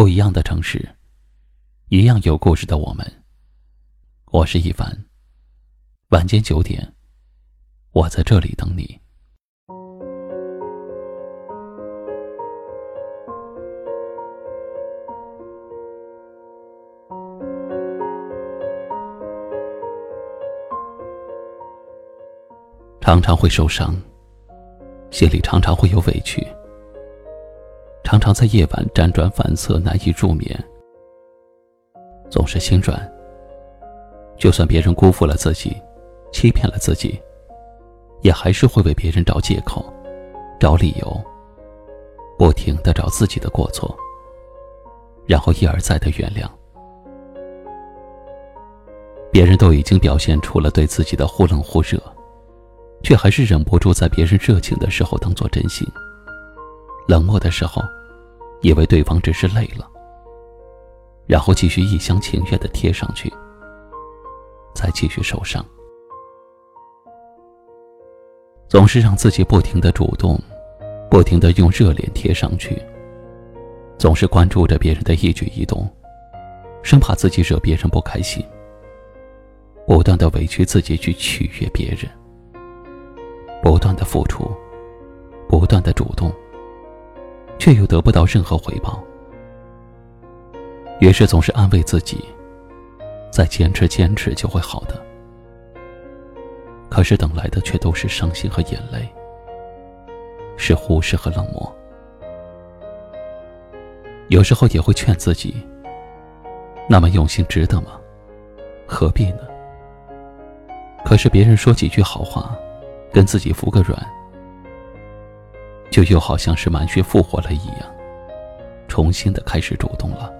不一样的城市，一样有故事的我们。我是一凡。晚间九点，我在这里等你。常常会受伤，心里常常会有委屈。常常在夜晚辗转反侧，难以入眠。总是心软。就算别人辜负了自己，欺骗了自己，也还是会为别人找借口、找理由，不停的找自己的过错，然后一而再的原谅。别人都已经表现出了对自己的忽冷忽热，却还是忍不住在别人热情的时候当做真心，冷漠的时候。以为对方只是累了，然后继续一厢情愿的贴上去，再继续受伤。总是让自己不停的主动，不停的用热脸贴上去，总是关注着别人的一举一动，生怕自己惹别人不开心，不断的委屈自己去取悦别人，不断的付出，不断的主动。却又得不到任何回报，于是总是安慰自己：“再坚持坚持就会好的。”可是等来的却都是伤心和眼泪，是忽视和冷漠。有时候也会劝自己：“那么用心值得吗？何必呢？”可是别人说几句好话，跟自己服个软。就又好像是满血复活了一样，重新的开始主动了。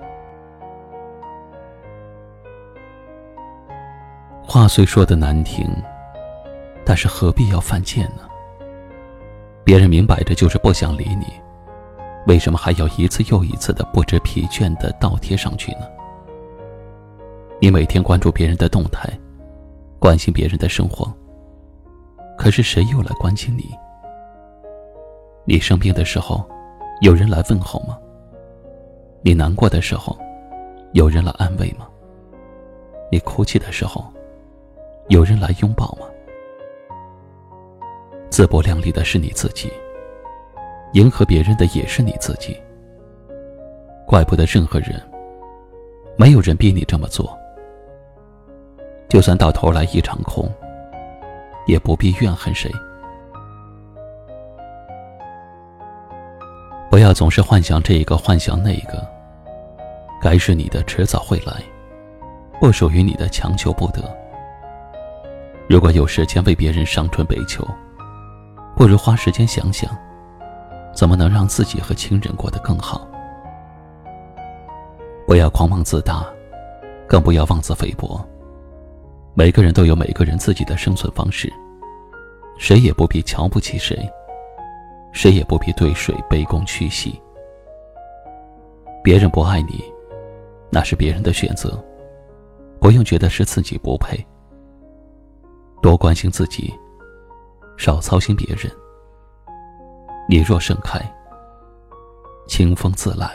话虽说的难听，但是何必要犯贱呢？别人明摆着就是不想理你，为什么还要一次又一次的不知疲倦的倒贴上去呢？你每天关注别人的动态，关心别人的生活，可是谁又来关心你？你生病的时候，有人来问候吗？你难过的时候，有人来安慰吗？你哭泣的时候，有人来拥抱吗？自不量力的是你自己，迎合别人的也是你自己。怪不得任何人，没有人逼你这么做。就算到头来一场空，也不必怨恨谁。不要总是幻想这一个，幻想那一个。该是你的，迟早会来；不属于你的，强求不得。如果有时间为别人伤春悲秋，不如花时间想想，怎么能让自己和亲人过得更好。不要狂妄自大，更不要妄自菲薄。每个人都有每个人自己的生存方式，谁也不必瞧不起谁。谁也不必对谁卑躬屈膝。别人不爱你，那是别人的选择，不用觉得是自己不配。多关心自己，少操心别人。你若盛开，清风自来。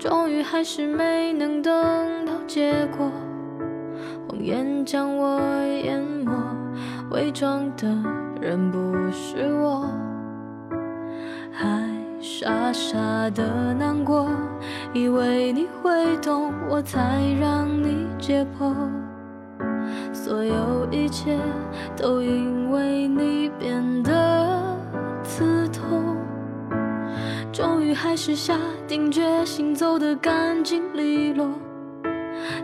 终于还是没能等到结果，谎言将我淹没，伪装的人不是我，还傻傻的难过，以为你会懂，我才让你解剖，所有一切都因为你变得。终于还是下定决心走得干净利落，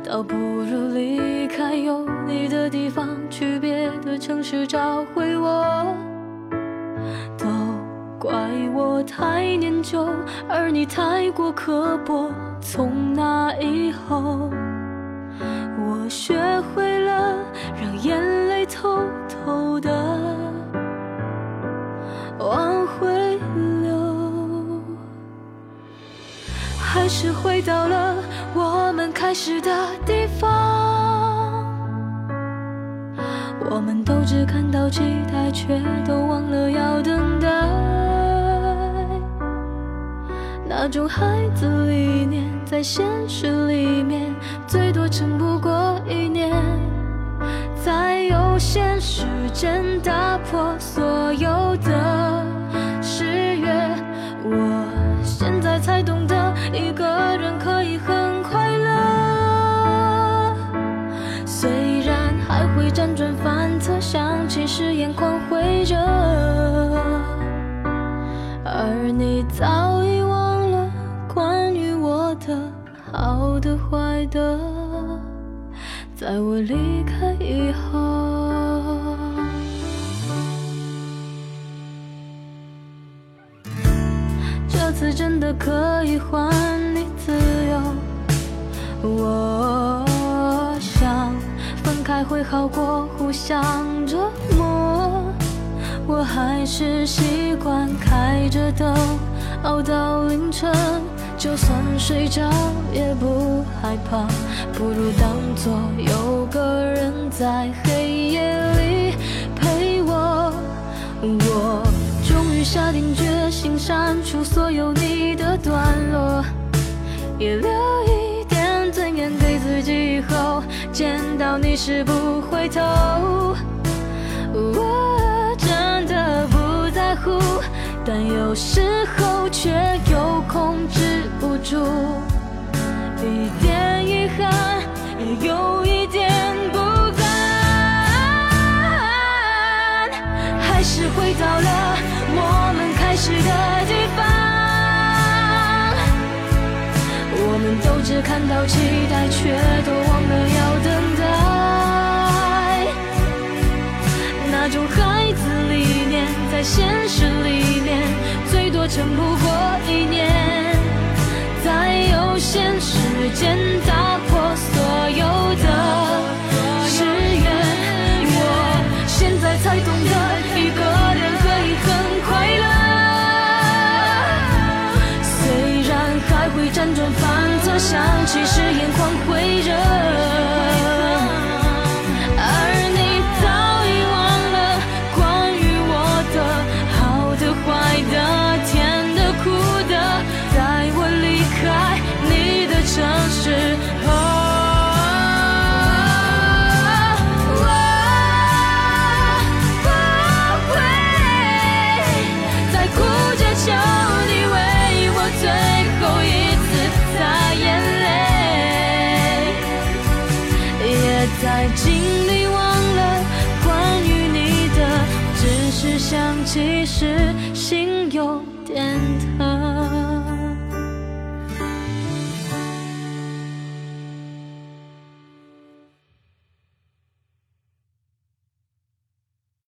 倒不如离开有你的地方，去别的城市找回我。都怪我太念旧，而你太过刻薄。从那以后，我学会了让眼还是回到了我们开始的地方。我们都只看到期待，却都忘了要等待。那种孩子理念，在现实里面，最多撑不过一年。在有限时间打破所有的眼眶会热，而你早已忘了关于我的好的坏的。在我离开以后，这次真的可以还你自由。我才会好过互相折磨，我还是习惯开着灯熬到凌晨。就算睡着也不害怕，不如当作有个人在黑夜里陪我。我终于下定决心删除所有你的段落，也留一点尊严给自己，以后见到你时不回头。我真的不在乎。但有时候却又控制不住，一点遗憾，也有一点不甘，还是回到了我们开始的地方。我们都只看到期待，却现实里面。最多撑不过一年，在有限时间打破所有的誓言。我现在才懂得，一个人可以很快乐。虽然还会辗转反侧，想起时眼眶